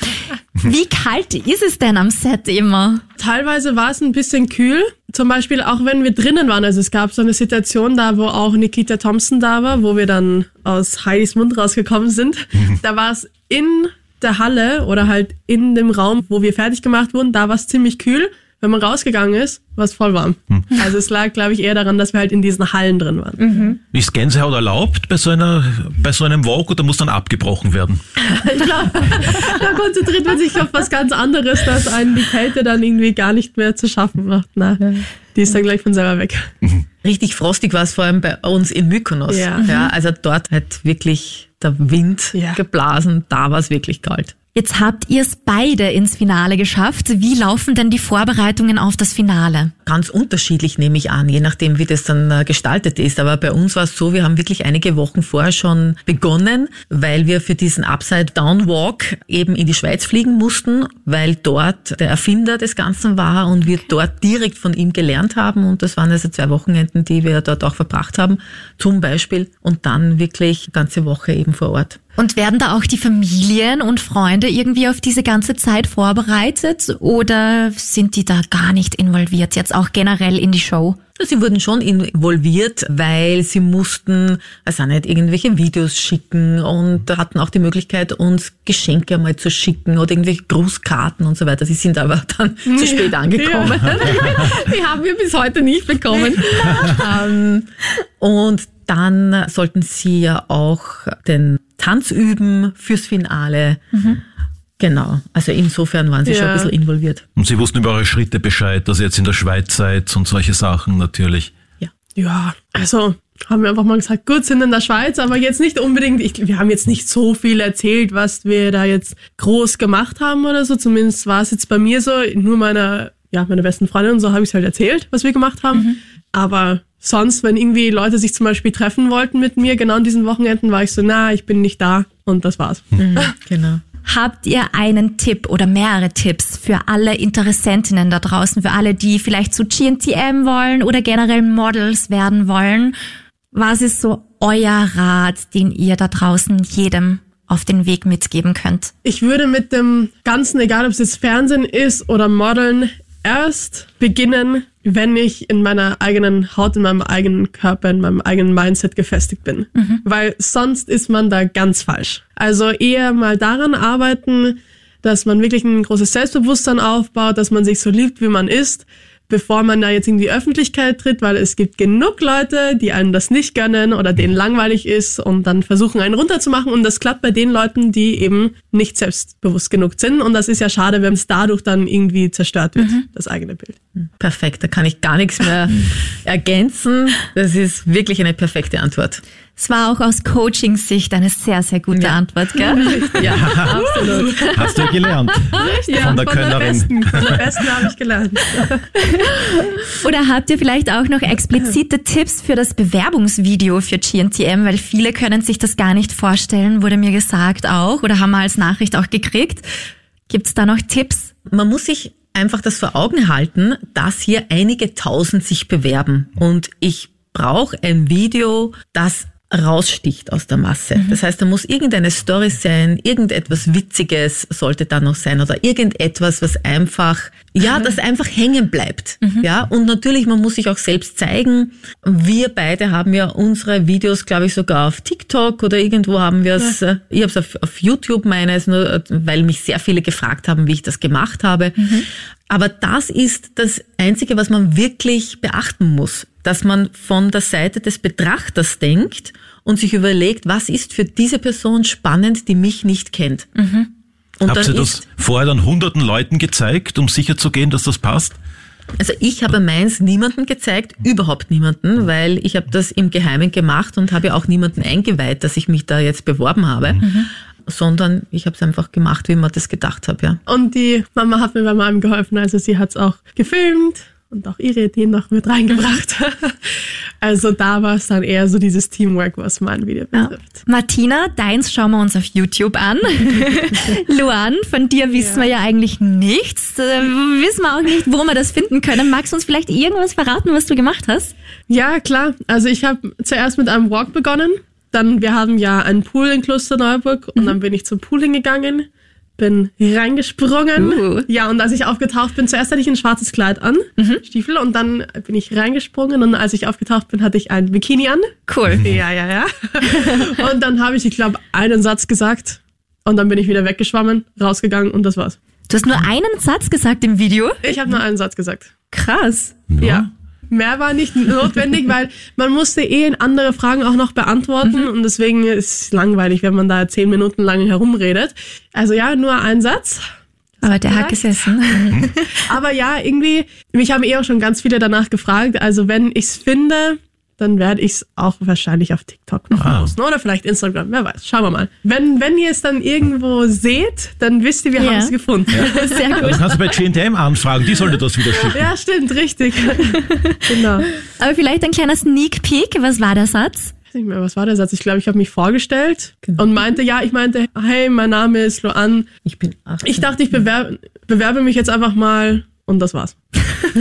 Wie kalt ist es denn am Set immer? teilweise war es ein bisschen kühl. Zum Beispiel auch wenn wir drinnen waren. Also es gab so eine Situation da, wo auch Nikita Thompson da war, wo wir dann aus Heidis Mund rausgekommen sind. Da war es in der Halle oder halt in dem Raum, wo wir fertig gemacht wurden, da war es ziemlich kühl. Wenn man rausgegangen ist, war es voll warm. Also es lag, glaube ich, eher daran, dass wir halt in diesen Hallen drin waren. Ist Gänsehaut erlaubt bei so, einer, bei so einem Walk oder muss dann abgebrochen werden? Ich glaube, da konzentriert man sich auf was ganz anderes, dass einen die Kälte dann irgendwie gar nicht mehr zu schaffen macht. Na, die ist dann gleich von selber weg. Richtig frostig war es vor allem bei uns in Mykonos. Ja. ja also dort hat wirklich der Wind Ja. geblasen, da war es wirklich kalt. Jetzt habt ihr es beide ins Finale geschafft. Wie laufen denn die Vorbereitungen auf das Finale? Ganz unterschiedlich nehme ich an, je nachdem, wie das dann äh, gestaltet ist. Aber bei uns war es so, wir haben wirklich einige Wochen vorher schon begonnen, weil wir für diesen Upside-Down-Walk eben in die Schweiz fliegen mussten, weil dort der Erfinder des Ganzen war und wir dort direkt von ihm gelernt haben. Und das waren also zwei Wochenenden, die wir dort auch verbracht haben, zum Beispiel. Und dann wirklich ganze Woche eben vor Ort. Und werden da auch die Familien und Freunde irgendwie auf diese ganze Zeit vorbereitet oder sind die da gar nicht involviert, jetzt auch generell in die Show? Sie wurden schon involviert, weil sie mussten, also nicht irgendwelche Videos schicken und hatten auch die Möglichkeit, uns Geschenke einmal zu schicken oder irgendwelche Grußkarten und so weiter. Sie sind aber dann zu spät angekommen. Die haben wir bis heute nicht bekommen. Ähm, und dann sollten sie ja auch den Tanz üben fürs Finale. Genau. Also insofern waren sie schon ein Ja. bisschen involviert. Und Sie wussten über eure Schritte Bescheid, dass ihr jetzt in der Schweiz seid und solche Sachen natürlich. Ja, also haben wir einfach mal gesagt, gut, sind in der Schweiz, aber jetzt nicht unbedingt, ich, wir haben jetzt nicht so viel erzählt, was wir da jetzt groß gemacht haben oder so. Zumindest war es jetzt bei mir so, nur meiner, ja, meiner besten Freundin und so habe ich halt erzählt, was wir gemacht haben. Aber sonst, wenn irgendwie Leute sich zum Beispiel treffen wollten mit mir, genau an diesen Wochenenden, war ich so, na, ich bin nicht da und das war's. Genau. Habt ihr einen Tipp oder mehrere Tipps für alle Interessentinnen da draußen, für alle, die vielleicht zu GNTM wollen oder generell Models werden wollen? Was ist so euer Rat, den ihr da draußen jedem auf den Weg mitgeben könnt? Ich würde mit dem Ganzen, egal ob es jetzt Fernsehen ist oder Modeln, erst beginnen, wenn ich in meiner eigenen Haut, in meinem eigenen Körper, in meinem eigenen Mindset gefestigt bin. Weil sonst ist man da ganz falsch. Also eher mal daran arbeiten, dass man wirklich ein großes Selbstbewusstsein aufbaut, dass man sich so liebt, wie man ist, bevor man da jetzt in die Öffentlichkeit tritt, weil es gibt genug Leute, die einem das nicht gönnen oder denen langweilig ist und dann versuchen, einen runterzumachen. Und das klappt bei den Leuten, die eben nicht selbstbewusst genug sind. Und das ist ja schade, wenn es dadurch dann irgendwie zerstört wird, das eigene Bild. Perfekt, da kann ich gar nichts mehr ergänzen. Das ist wirklich eine perfekte Antwort. Es war auch aus Coaching-Sicht eine sehr, sehr gute Antwort, gell? Ja, absolut. Hast du gelernt von der Könnerin. Besten, von der Besten habe ich gelernt. Oder habt ihr vielleicht auch noch explizite Tipps für das Bewerbungsvideo für GNTM? Weil viele können sich das gar nicht vorstellen, wurde mir gesagt auch oder haben wir als Nachricht auch gekriegt. Gibt's da noch Tipps? Man muss sich einfach das vor Augen halten, dass hier einige tausend sich bewerben. Und ich brauche ein Video, das raussticht aus der Masse. Das heißt, da muss irgendeine Story sein, irgendetwas Witziges sollte da noch sein oder irgendetwas, was einfach, ja, das einfach hängen bleibt. Ja, und natürlich, man muss sich auch selbst zeigen. Wir beide haben ja unsere Videos, glaube ich, sogar auf TikTok oder irgendwo haben wir es, äh, ich habe es auf, auf YouTube meines, nur äh, weil mich sehr viele gefragt haben, wie ich das gemacht habe. Aber das ist das Einzige, was man wirklich beachten muss, dass man von der Seite des Betrachters denkt und sich überlegt, was ist für diese Person spannend, die mich nicht kennt. Und Habt ihr das vorher dann hunderten Leuten gezeigt, um sicher zu gehen, dass das passt? also ich habe meins niemanden gezeigt, überhaupt niemanden, weil ich habe das im Geheimen gemacht und habe auch niemanden eingeweiht, dass ich mich da jetzt beworben habe, sondern ich habe es einfach gemacht, wie man das gedacht habe, ja. Und die Mama hat mir bei meinem geholfen. Also sie hat es auch gefilmt und auch ihre Ideen noch mit reingebracht. Also da war es dann eher so dieses Teamwork, was mein Video Ja. betrifft. Martina, deins schauen wir uns auf YouTube an. Luan, von dir wissen wir ja eigentlich nichts. Äh, wissen wir auch nicht, wo wir das finden können. Magst du uns vielleicht irgendwas verraten, was du gemacht hast? Ja, klar. Also ich habe zuerst mit einem Walk begonnen. Dann, wir haben ja einen Pool in Klosterneuburg und dann bin ich zum Pool hingegangen, bin reingesprungen. Uh. Ja, und als ich aufgetaucht bin, zuerst hatte ich ein schwarzes Kleid an, Stiefel, und dann bin ich reingesprungen und als ich aufgetaucht bin, hatte ich ein Bikini an. Cool. Ja, ja, ja. und dann habe ich, ich glaube, einen Satz gesagt und dann bin ich wieder weggeschwommen, rausgegangen und das war's. Du hast nur einen Satz gesagt im Video. Ich habe nur einen Satz gesagt. Krass. Ja. Mehr war nicht notwendig, weil man musste eh in andere Fragen auch noch beantworten und deswegen ist es langweilig, wenn man da zehn Minuten lang herumredet. Also ja, nur ein Satz. Aber der hat Vielleicht. gesessen. Aber ja, irgendwie, mich haben eh auch schon ganz viele danach gefragt. Also wenn ich's finde, dann werde ich's auch wahrscheinlich auf TikTok noch Ah. posten. Oder vielleicht Instagram, wer weiß. Schauen wir mal. Wenn, wenn ihr es dann irgendwo seht, dann wisst ihr, wir Ja. haben es gefunden. Sehr gut. Das kannst du bei G&M anfragen, die sollte das wieder schicken. Ja, stimmt, richtig. genau. Aber vielleicht ein kleiner Sneak Peek. Was war der Satz? Ich weiß nicht mehr, was war der Satz? Ich glaube, ich habe mich vorgestellt Genau. und meinte, ja, ich meinte, hey, mein Name ist Loan. Ich bin 18. Ich dachte, ich bewerbe, bewerbe mich jetzt einfach mal und das war's.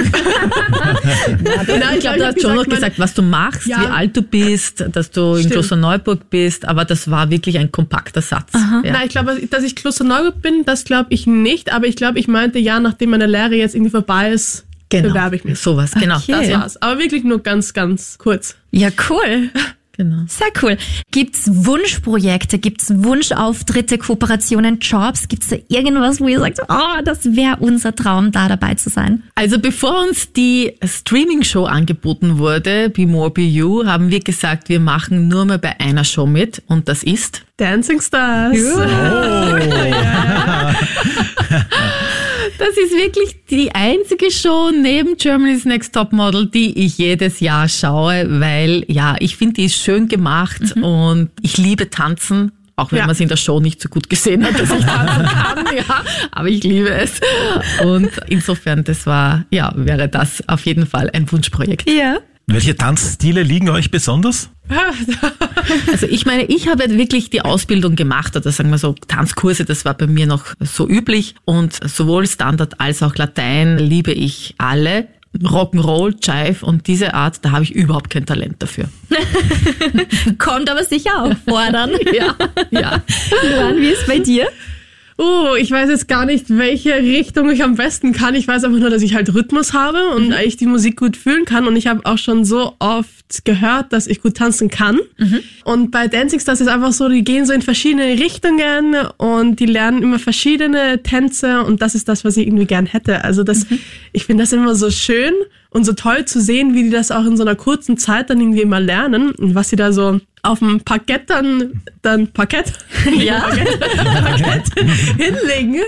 Nein, ich glaube, du hast schon noch gesagt, was du machst, Ja. wie alt du bist, dass du in Stimmt. Klosterneuburg bist, aber das war wirklich ein kompakter Satz. Ja. Nein, ich glaube, dass ich Klosterneuburg bin, das glaube ich nicht, aber ich glaube, ich meinte, ja, nachdem meine Lehre jetzt irgendwie vorbei ist, genau. bewerbe ich mich. Sowas, genau. Okay. Das war's. Aber wirklich nur ganz, ganz kurz. Ja, cool. Genau. Sehr cool. Gibt's Wunschprojekte? Gibt's Wunschauftritte, Kooperationen, Jobs? Gibt's da irgendwas, wo ihr sagt, oh, das wäre unser Traum, da dabei zu sein? Also bevor uns die Streaming-Show angeboten wurde, Be More Be You, haben wir gesagt, wir machen nur mal bei einer Show mit und das ist Dancing Stars. Das ist wirklich die einzige Show neben Germany's Next Top Model, die ich jedes Jahr schaue, weil ja, ich finde, die ist schön gemacht und ich liebe tanzen. Auch wenn Ja. man es in der Show nicht so gut gesehen hat, dass ich tanzen kann, ja, aber ich liebe es. Und insofern, das war, ja, wäre das auf jeden Fall ein Wunschprojekt. Ja. Welche Tanzstile liegen euch besonders? Also ich meine, ich habe wirklich die Ausbildung gemacht oder sagen wir so Tanzkurse, das war bei mir noch so üblich und sowohl Standard als auch Latein liebe ich alle. Rock'n'Roll, Jive und diese Art, da habe ich überhaupt kein Talent dafür. Kommt aber sicher auch vor dann. Ja, ja. Luan, wie ist bei dir? Oh, ich weiß jetzt gar nicht, welche Richtung ich am besten kann. Ich weiß einfach nur, dass ich halt Rhythmus habe und ich die Musik gut fühlen kann. Und ich habe auch schon so oft gehört, dass ich gut tanzen kann. Und bei Dancing Stars ist einfach so, die gehen so in verschiedene Richtungen und die lernen immer verschiedene Tänze und das ist das, was ich irgendwie gern hätte. Also das, ich finde das immer so schön und so toll zu sehen, wie die das auch in so einer kurzen Zeit dann irgendwie immer lernen und was sie da so auf dem Parkett dann, dann Parkett, ja, Parkett, Parkett hinlegen.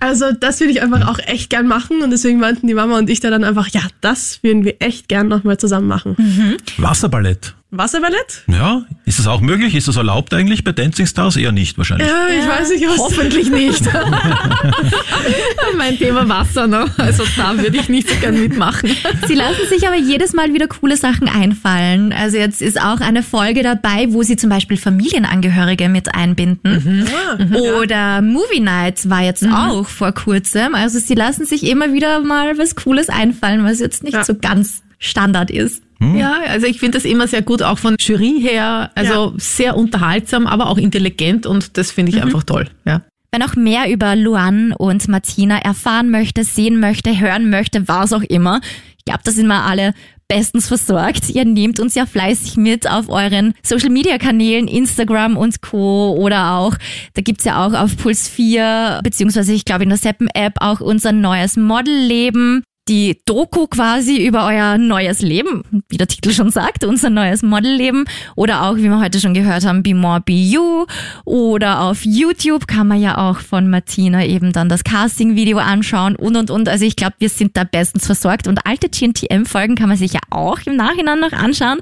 Also das würde ich einfach auch echt gern machen und deswegen meinten die Mama und ich da dann einfach, ja, das würden wir echt gern nochmal zusammen machen. Wasserballett. Wasserballett? Ja, ist das auch möglich? Ist das erlaubt eigentlich bei Dancing Stars? Eher nicht wahrscheinlich. Ja, ich weiß nicht, was Hoffentlich nicht. mein Thema Wasser, ne? Also da würde ich nicht so gern mitmachen. Sie lassen sich aber jedes Mal wieder coole Sachen einfallen. Also jetzt ist auch eine Folge dabei, wo sie zum Beispiel Familienangehörige mit einbinden. Oder Movie Night war jetzt auch vor kurzem. Also sie lassen sich immer wieder mal was Cooles einfallen, was jetzt nicht Ja. so ganz Standard ist. Ja, also ich finde das immer sehr gut, auch von Jury her. Also sehr unterhaltsam, aber auch intelligent und das finde ich einfach toll. Ja. Wer noch mehr über Luan und Martina erfahren möchte, sehen möchte, hören möchte, was auch immer, ich glaube, da sind wir alle bestens versorgt. Ihr nehmt uns ja fleißig mit auf euren Social-Media-Kanälen, Instagram und Co. Oder auch, da gibt's ja auch auf Puls 4, beziehungsweise ich glaube in der Seppen-App auch unser neues Modelleben. Die Doku quasi über euer neues Leben, wie der Titel schon sagt, unser neues Modelleben. Oder auch, wie wir heute schon gehört haben, Be More Be You. Oder auf YouTube kann man ja auch von Martina eben dann das Casting-Video anschauen und und und. Also ich glaube, wir sind da bestens versorgt. Und alte GNTM-Folgen kann man sich ja auch im Nachhinein noch anschauen.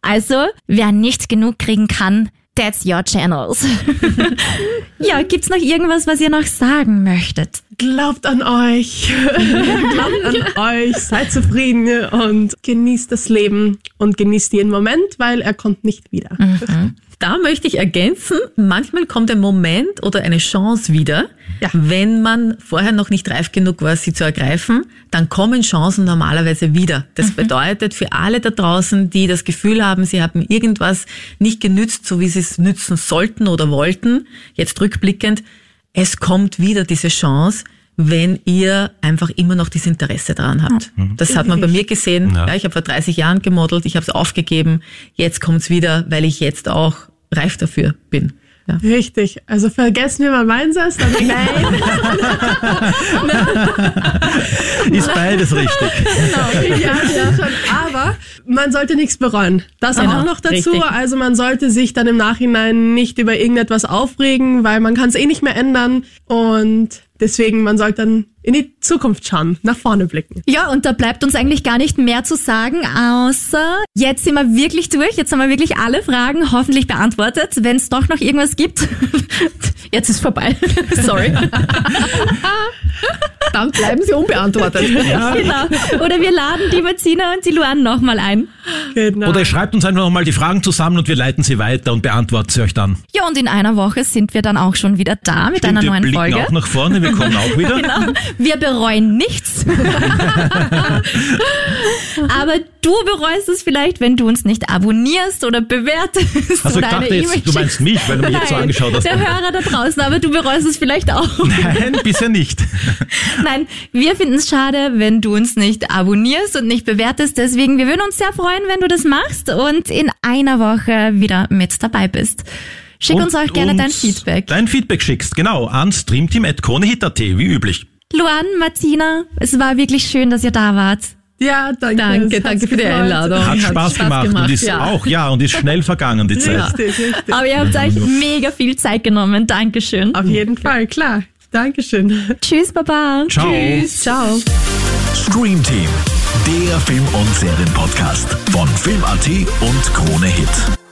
Also, wer nicht genug kriegen kann, that's your channels. ja, gibt's noch irgendwas, was ihr noch sagen möchtet? Glaubt an euch. Glaubt an euch. Seid zufrieden und genießt das Leben und genießt jeden Moment, weil er kommt nicht wieder. Da möchte ich ergänzen, manchmal kommt ein Moment oder eine Chance wieder, Ja. wenn man vorher noch nicht reif genug war, sie zu ergreifen, dann kommen Chancen normalerweise wieder. Das bedeutet für alle da draußen, die das Gefühl haben, sie haben irgendwas nicht genützt, so wie sie es nützen sollten oder wollten, jetzt rückblickend, es kommt wieder diese Chance, wenn ihr einfach immer noch dieses Interesse daran habt. Das hat man bei mir gesehen. Ja. Ja, ich habe vor 30 Jahren gemodelt, ich habe es aufgegeben. Jetzt kommt's wieder, weil ich jetzt auch reif dafür bin. Ja. Richtig. Also vergessen wir mal Weinsatz. Dann Nein. Ist beides richtig. ja, ja, schon. Aber man sollte nichts bereuen. Das Genau, auch noch dazu. richtig. Also man sollte sich dann im Nachhinein nicht über irgendetwas aufregen, weil man kann es eh nicht mehr ändern. Und Deswegen, man sollte dann in die Zukunft schauen, nach vorne blicken. Ja, und da bleibt uns eigentlich gar nicht mehr zu sagen, außer jetzt sind wir wirklich durch. Jetzt haben wir wirklich alle Fragen hoffentlich beantwortet. Wenn es doch noch irgendwas gibt, jetzt ist vorbei. Sorry. Dann bleiben sie unbeantwortet. genau. Oder wir laden die Martina und die Luan nochmal ein. Genau. Oder ihr schreibt uns einfach nochmal die Fragen zusammen und wir leiten sie weiter und beantworten sie euch dann. Ja, und in einer Woche sind wir dann auch schon wieder da mit einer wir neuen Folge. auch nach vorne, wir kommen auch wieder. Genau. Wir bereuen nichts. Aber du bereust es vielleicht, wenn du uns nicht abonnierst oder bewertest Also ich oder eine dachte jetzt, E-Mail du meinst mich, weil du mich jetzt so Nein, angeschaut hast. Der Hörer da draußen, aber du bereust es vielleicht auch. Nein, bisher nicht. Nein, wir finden es schade, wenn du uns nicht abonnierst und nicht bewertest. Deswegen, wir würden uns sehr freuen, wenn du das machst und in einer Woche wieder mit dabei bist. Schick Und uns auch gerne dein Feedback. Dein Feedback schickst, genau, an streamteam.kronehit.at, wie üblich. Luan, Martina, es war wirklich schön, dass ihr da wart. ja, danke. Danke, danke für die. Einladung. Hat Spaß, gemacht, und ist ja. auch, ja, und ist schnell vergangen, die Zeit. Richtig, richtig. Aber ihr habt euch mega viel Zeit genommen. Dankeschön. Auf jeden Fall, klar. Dankeschön. Tschüss, Baba. Ciao. Ciao. Stream Team, der Film- und Serienpodcast von Film.at und Krone Hit.